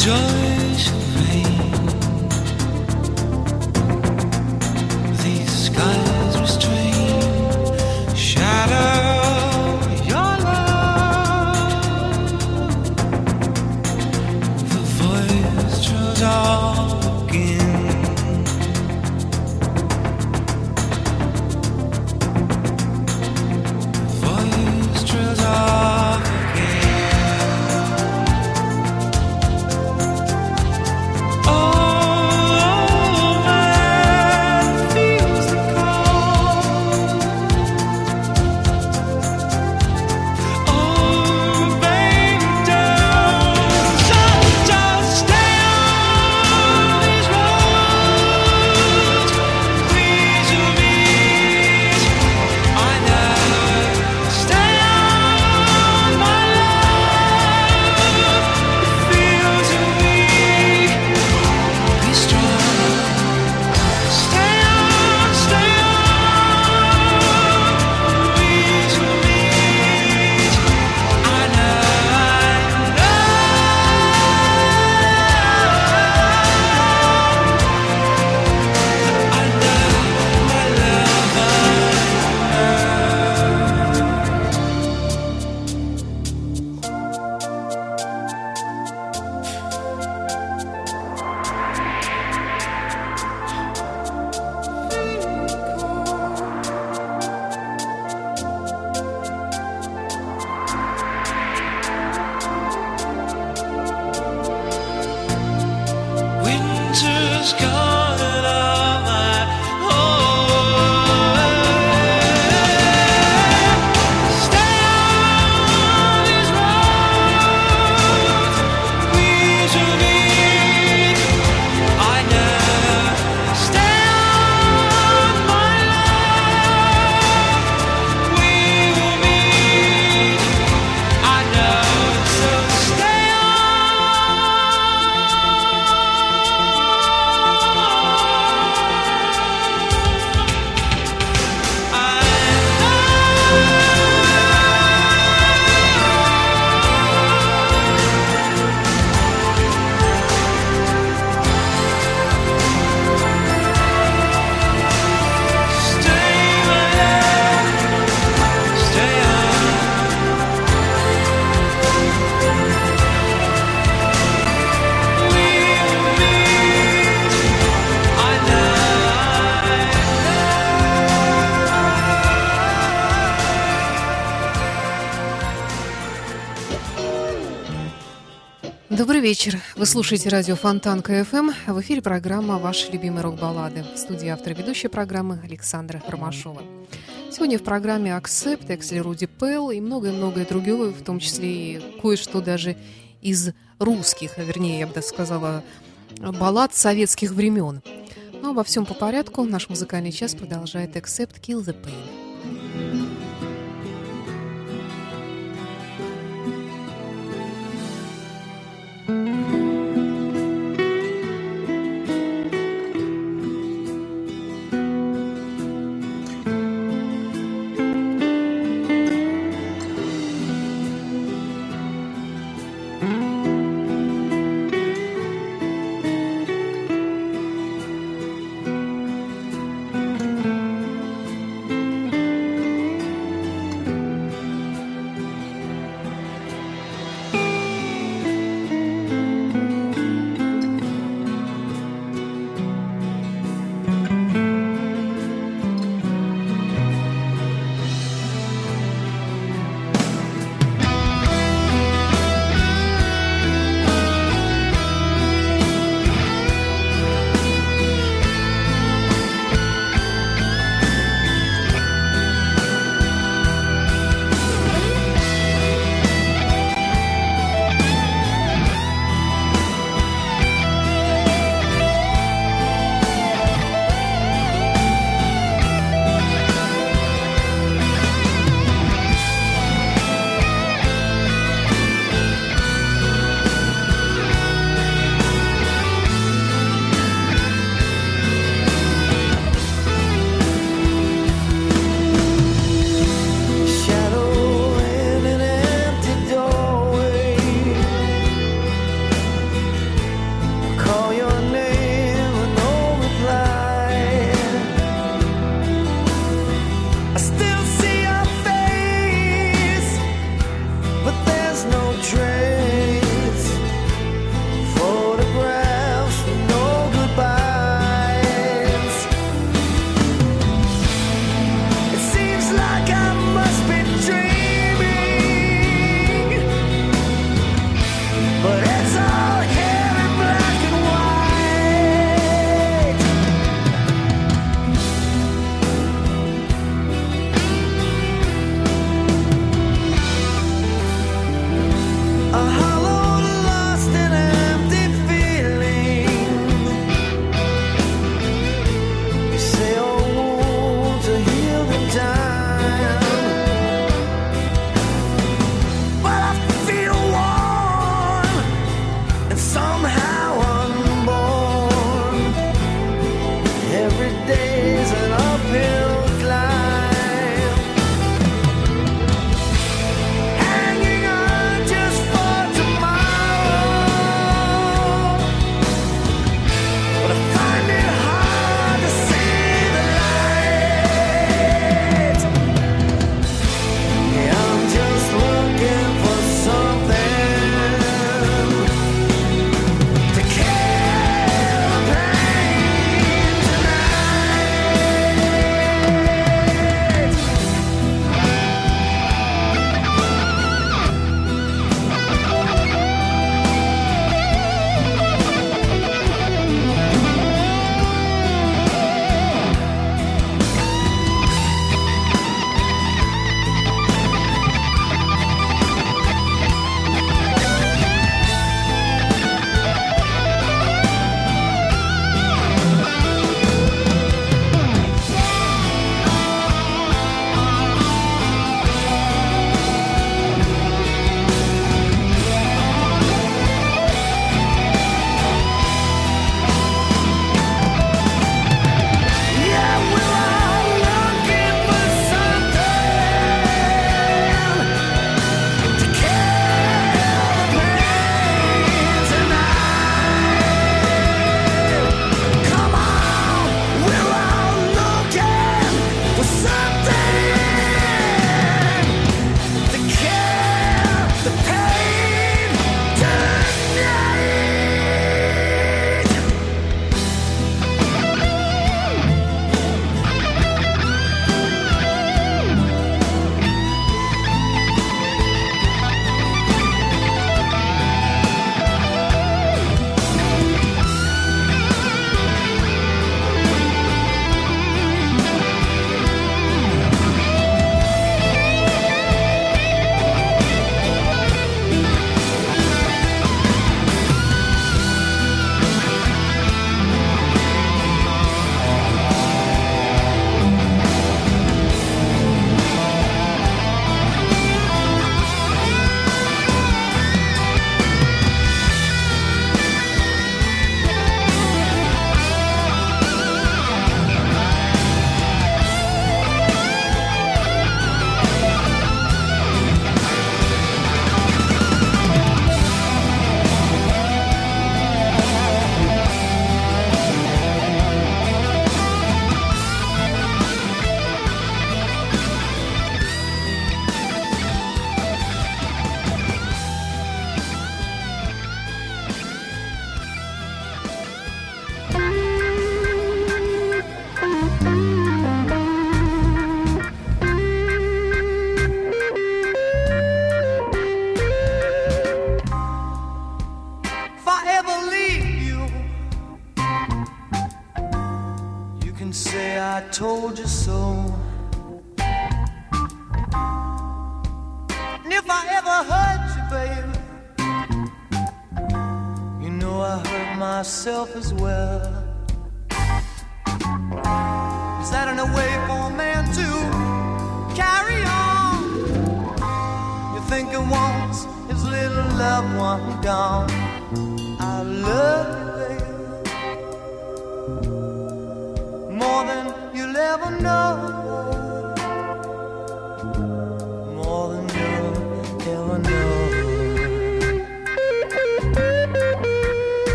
joy. just go. слушаете радио Фонтан КФМ. В эфире программа «Ваши любимые рок-баллады». В студии автор ведущей программы Александра Ромашова. Сегодня в программе «Акцепт», «Эксель Руди Пелл» и многое-многое другое, в том числе и кое-что даже из русских, а вернее, я бы даже сказала, баллад советских времен. Ну, а Но обо всем по порядку. Наш музыкальный час продолжает «Accept Kill the Pain».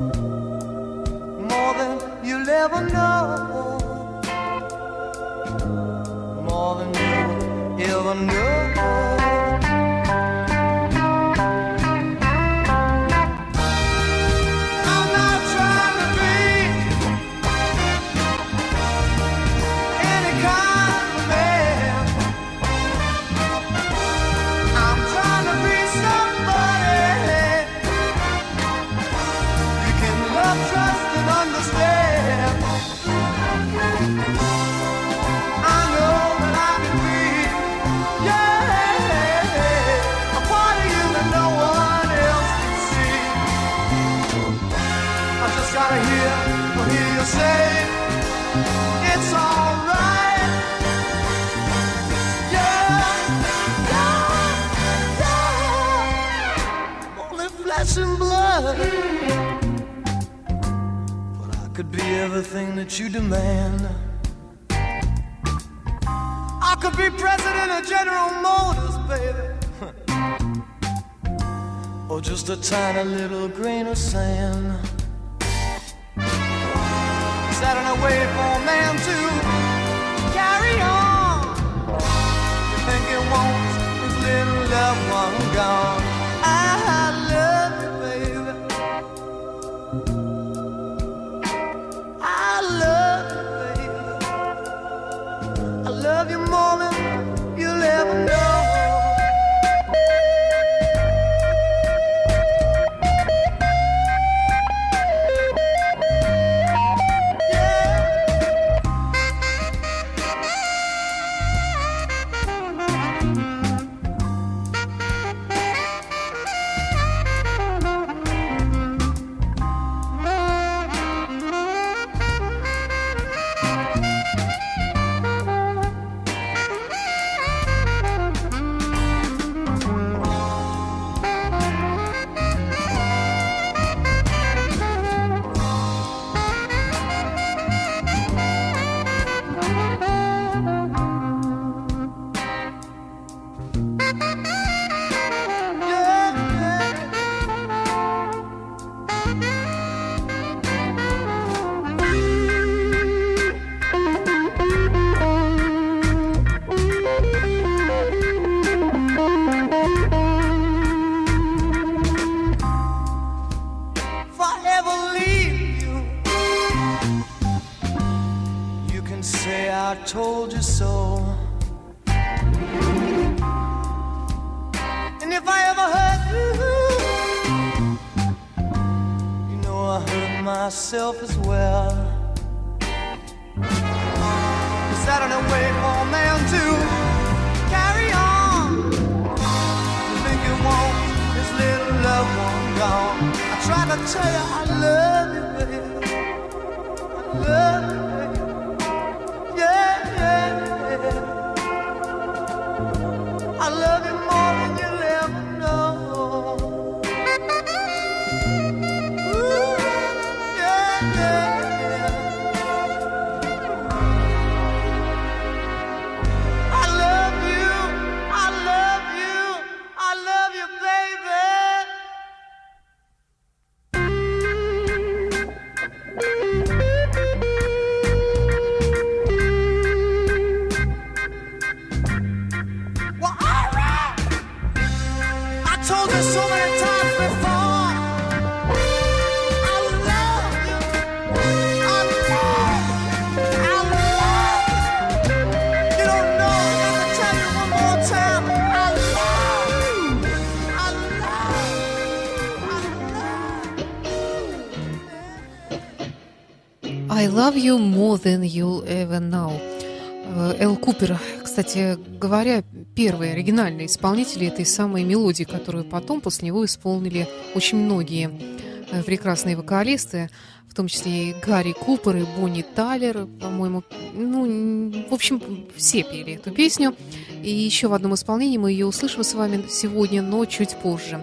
more than you'll ever know. everything that you demand. I could be president of General Motors, baby. or just a tiny little grain of sand. Sat and I waited for a man to carry on. You think it won't? his little loved one gone. Than you'll ever know. Э, Эл Купер, кстати говоря, первый оригинальный исполнитель этой самой мелодии, которую потом после него исполнили очень многие э, прекрасные вокалисты, в том числе и Гарри Купер, и Бонни Тайлер, по-моему. Ну, в общем, все пели эту песню. И еще в одном исполнении мы ее услышим с вами сегодня, но чуть позже.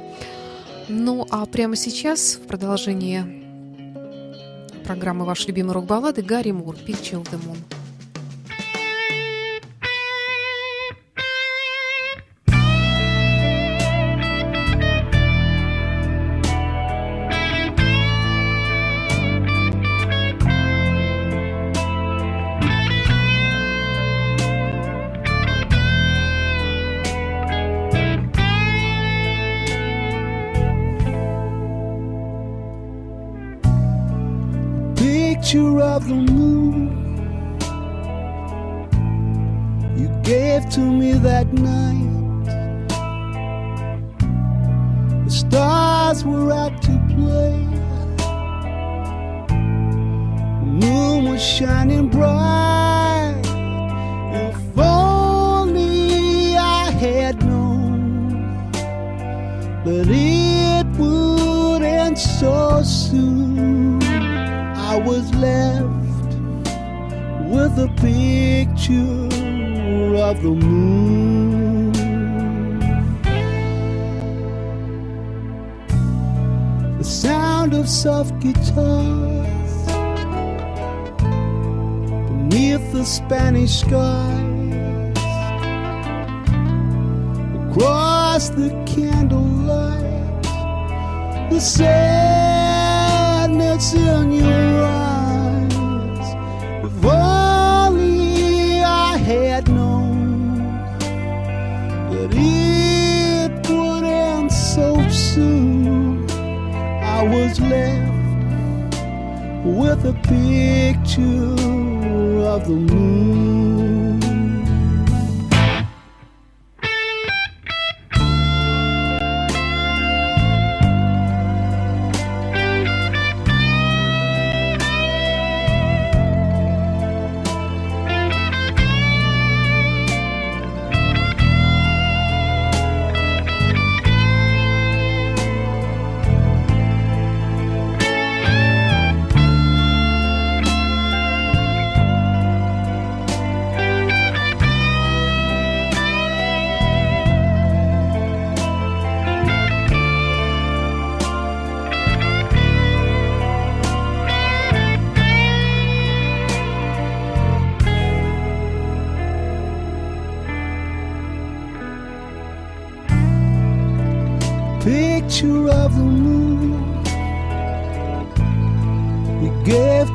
Ну, а прямо сейчас, в продолжение программы «Ваши любимые рок-баллады» Гарри Мур «Picture of Moon». Picture of the moon you gave to me that night. The stars were out to play, the moon was shining bright. If only I had known that it would end so soon. I was left with a picture of the moon. The sound of soft guitars beneath the Spanish skies, across the candlelight, the in your eyes. If only I had known that it would end so soon, I was left with a picture of the moon.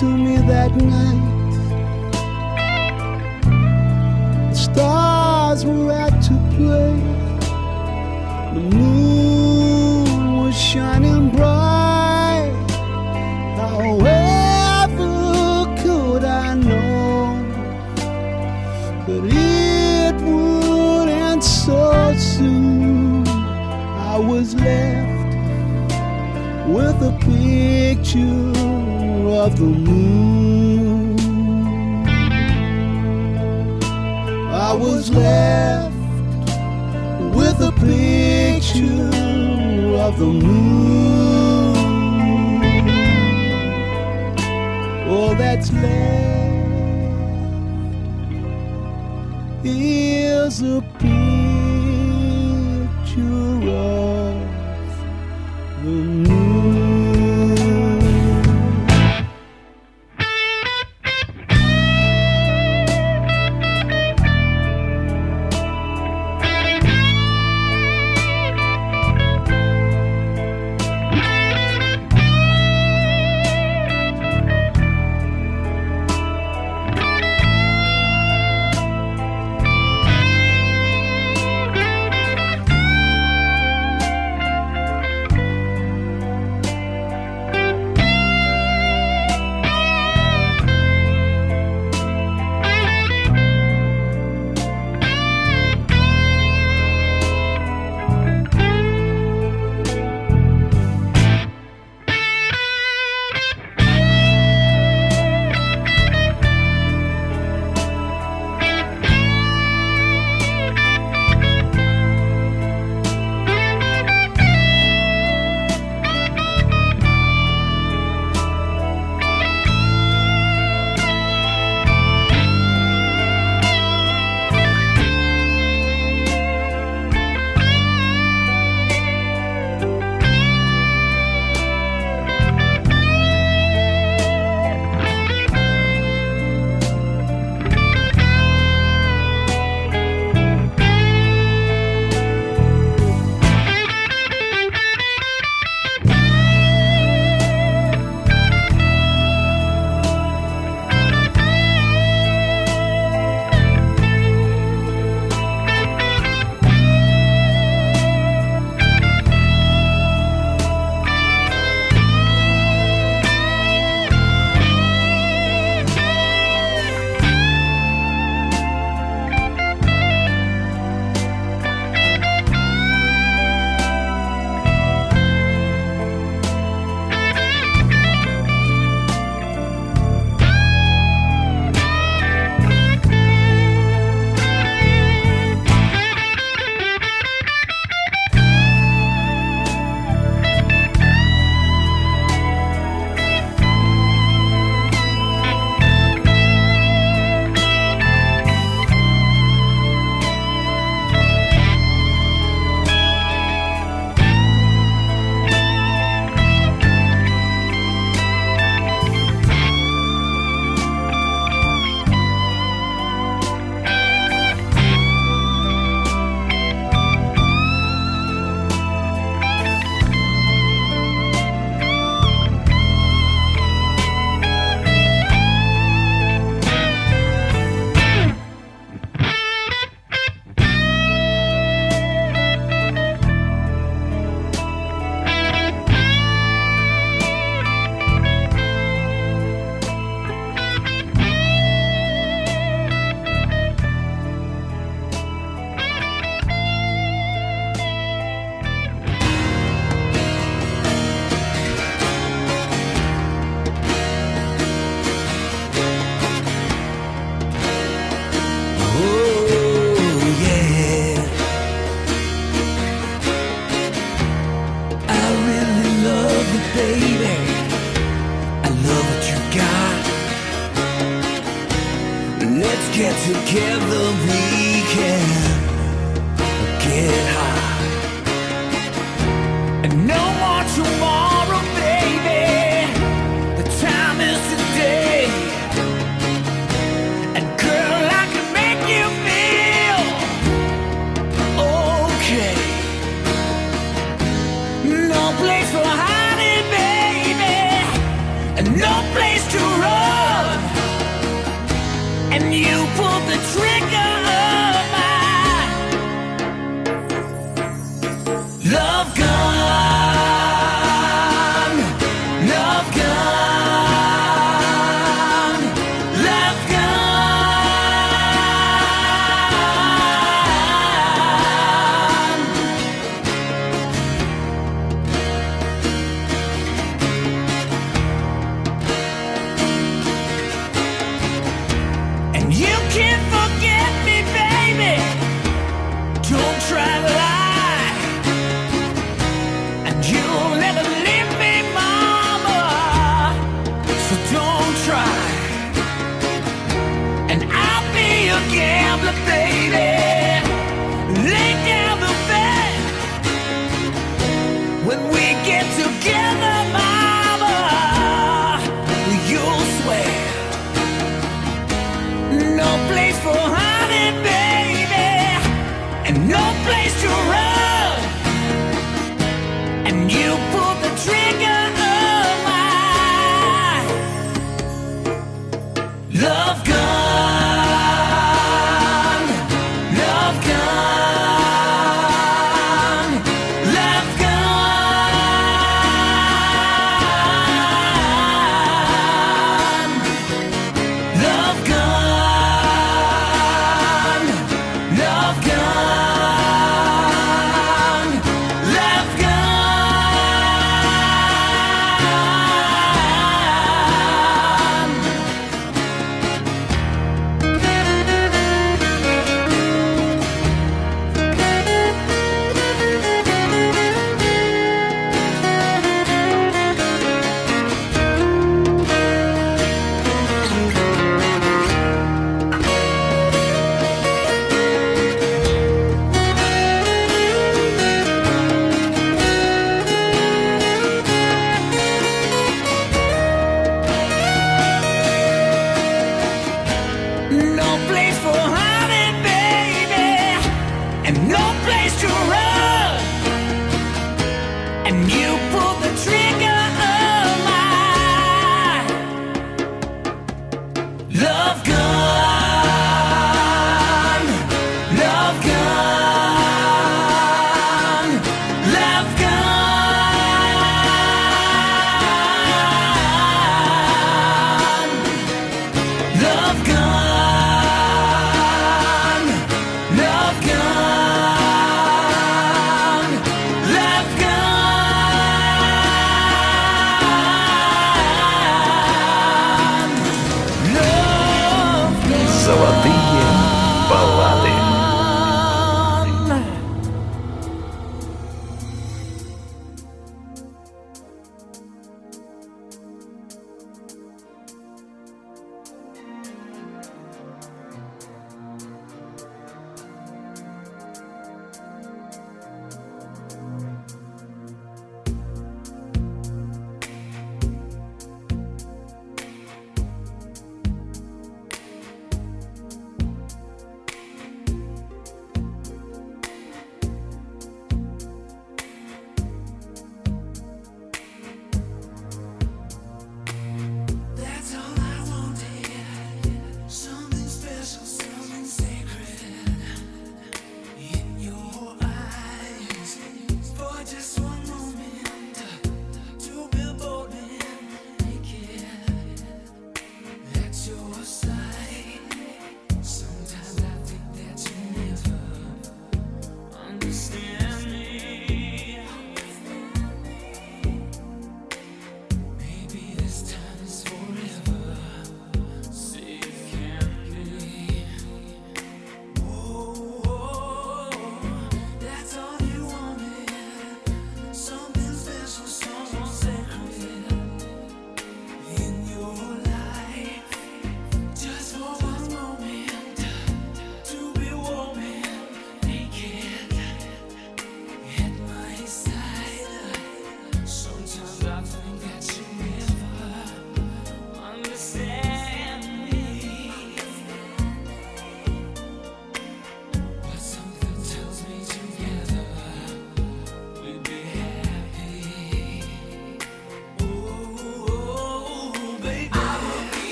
To me that night. The stars were out to play, the moon was shining bright. However, could I know that it would end so soon? I was left with a picture of the moon. I was left with a picture of the moon. All that's left is a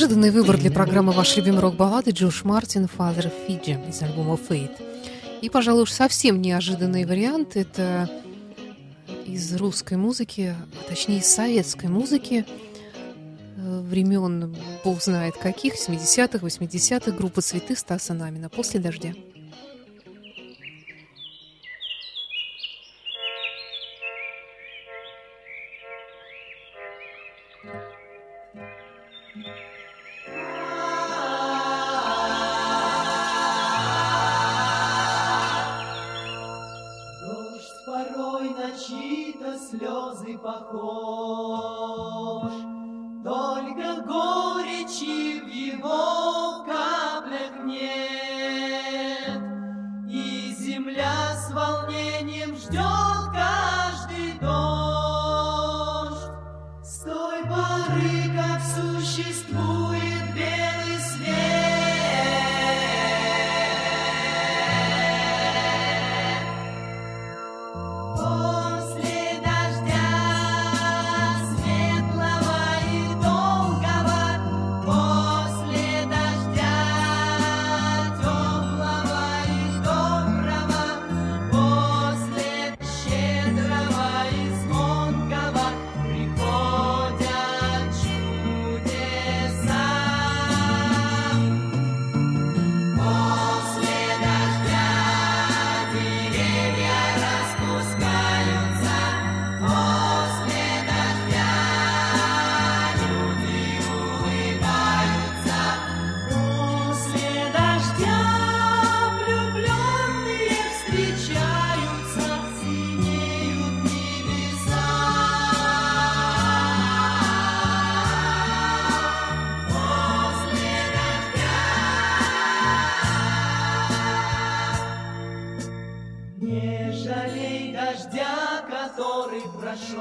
Неожиданный выбор для программы «Ваш любимый рок-баллады» Джош Мартин «Father Fiji» из альбома «Fate». И, пожалуй, уж совсем неожиданный вариант – это из русской музыки, а точнее из советской музыки э, времен, бог знает каких, 70-х, 80-х, группа «Цветы» Стаса Намина «После дождя». まし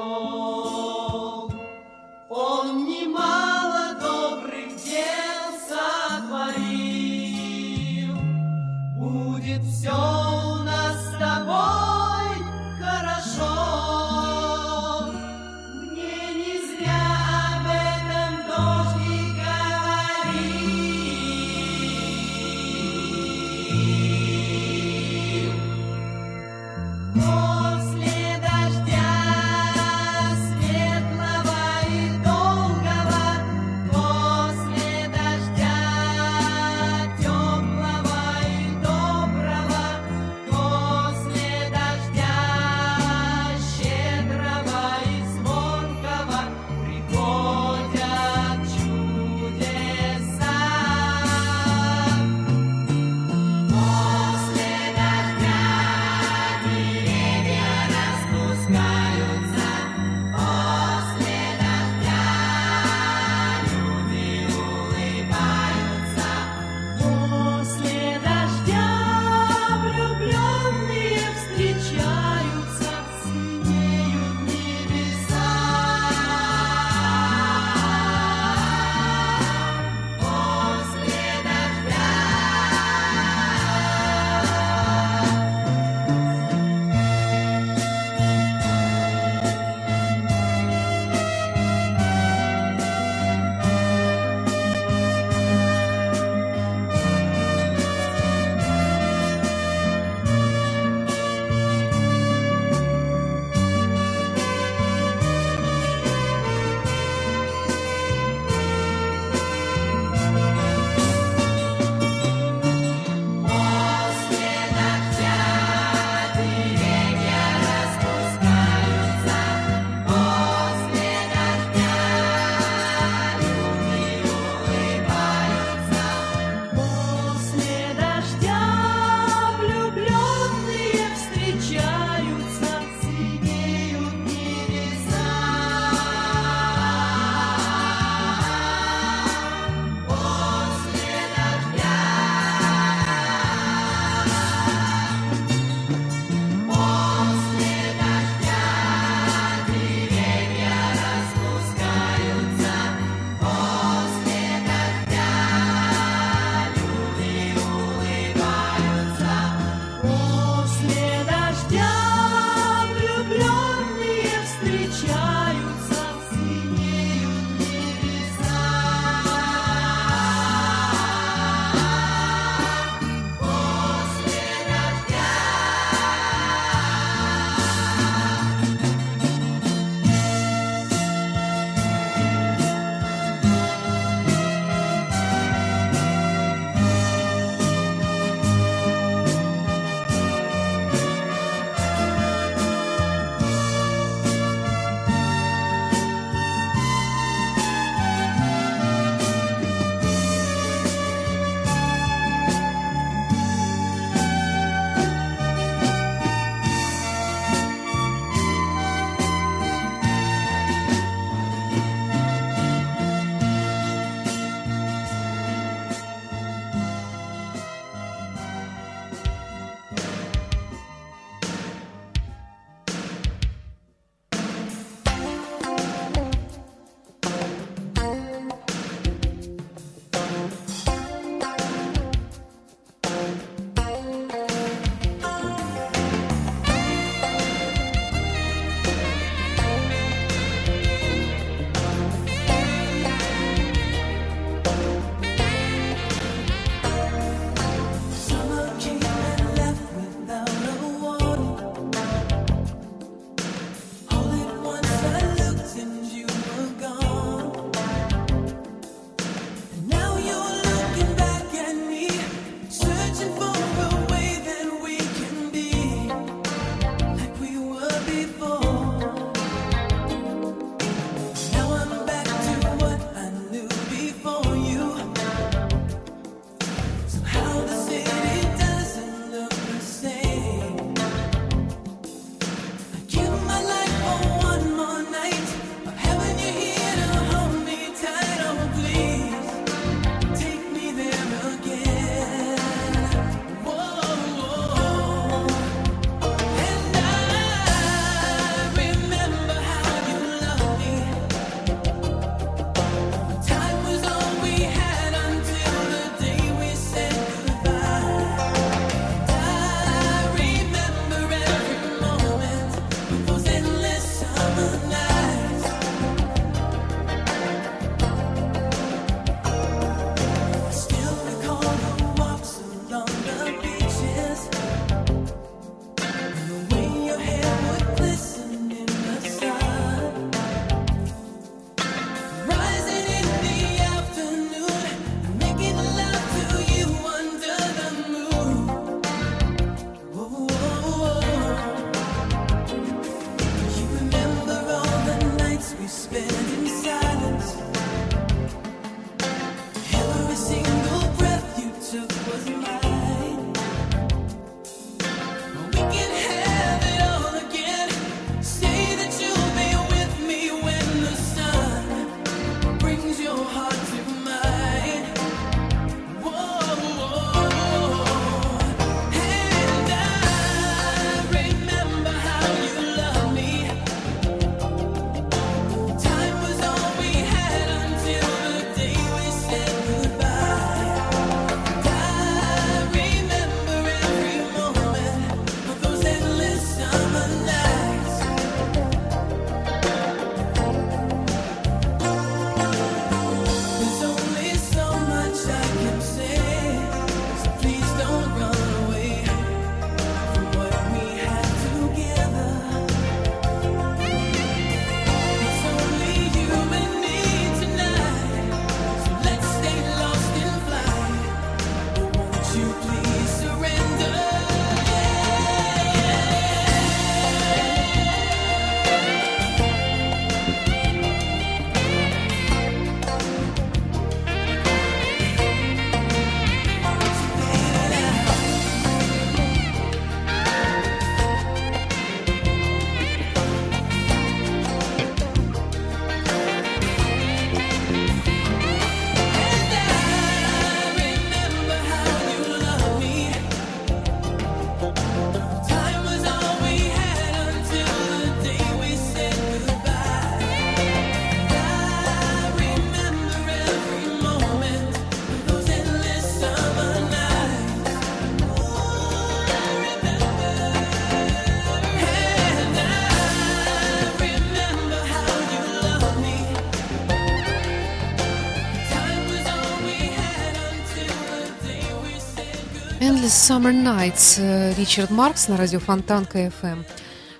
Summer Nights, э, Ричард Маркс на радио Фонтанка FM.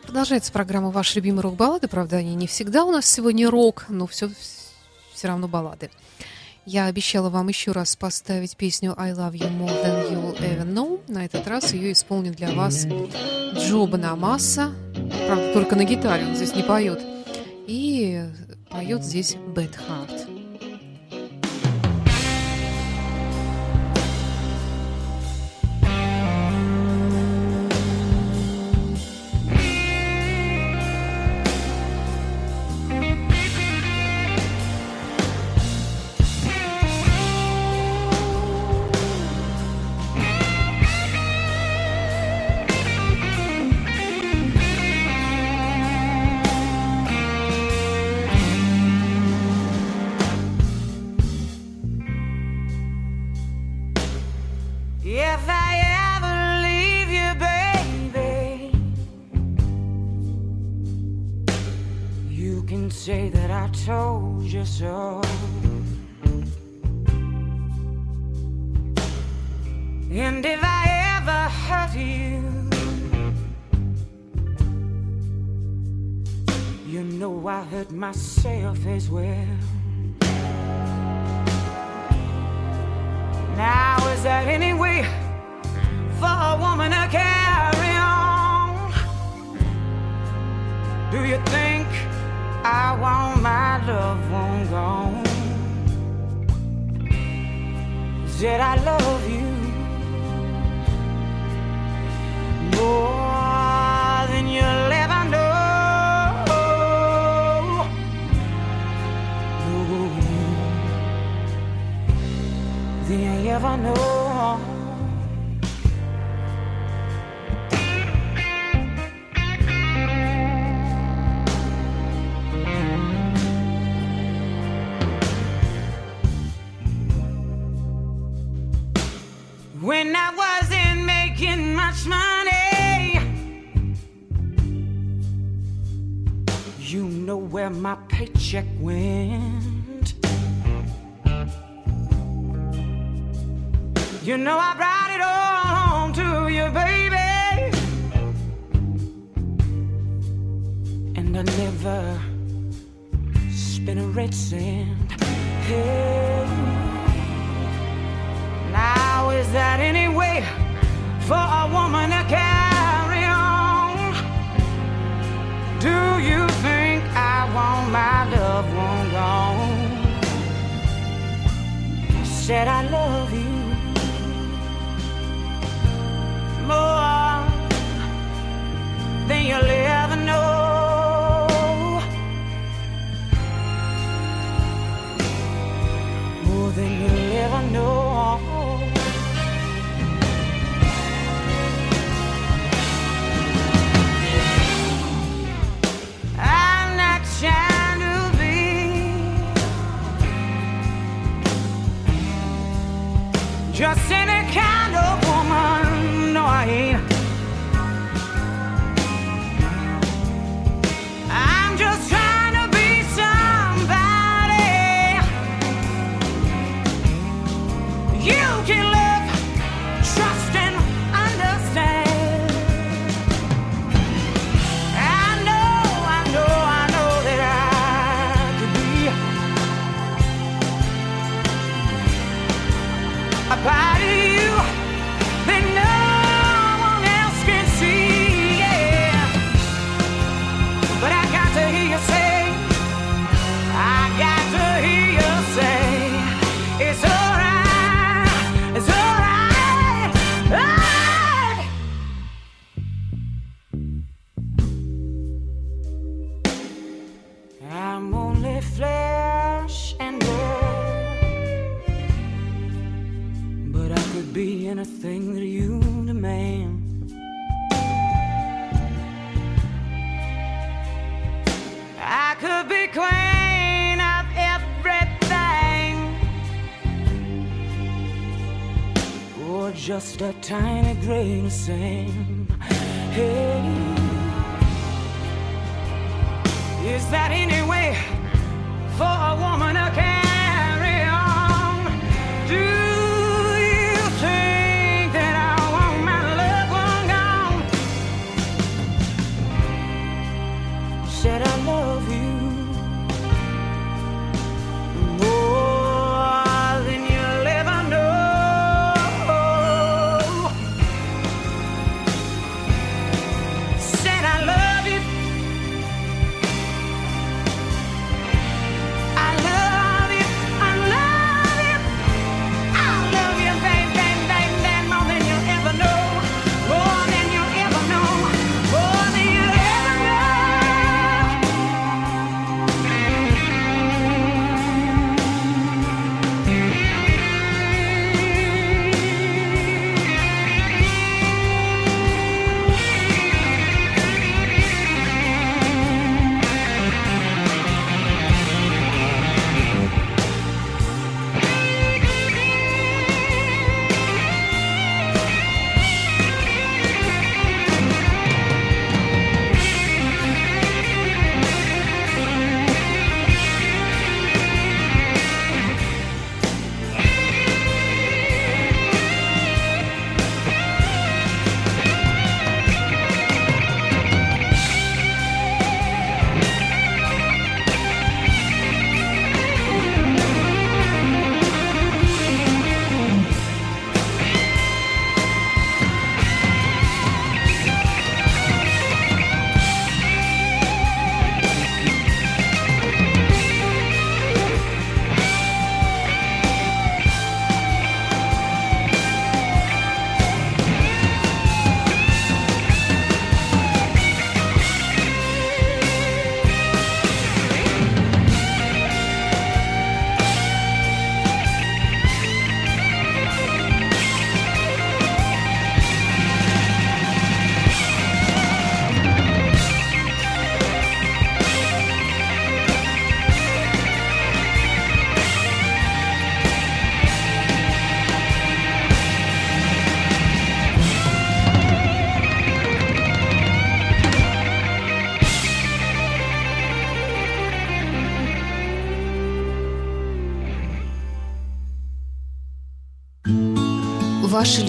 Продолжается программа «Ваши любимые рок-баллады». Правда, они не всегда у нас сегодня рок, но все, все равно баллады. Я обещала вам еще раз поставить песню «I love you more than you'll ever know». На этот раз ее исполнит для вас Джо Банамасса. Правда, только на гитаре, он здесь не поет. И поет здесь Бет Харт. If I ever leave you, baby, you can say that I told you so. And if I ever hurt you, you know I hurt myself as well. Now is that any way for a woman to carry on? Do you think I want my loved one gone? Said I love you more Than you ever know. When I wasn't making much money, you know where my paycheck went. You know I brought it all home to you, baby. And I never spent a red cent. Hey. Now is that any way for a woman to carry on? Do you think I want my loved one gone? Said I love just a tiny grain of sand. Hey. Is that any way for a woman to carry on? Do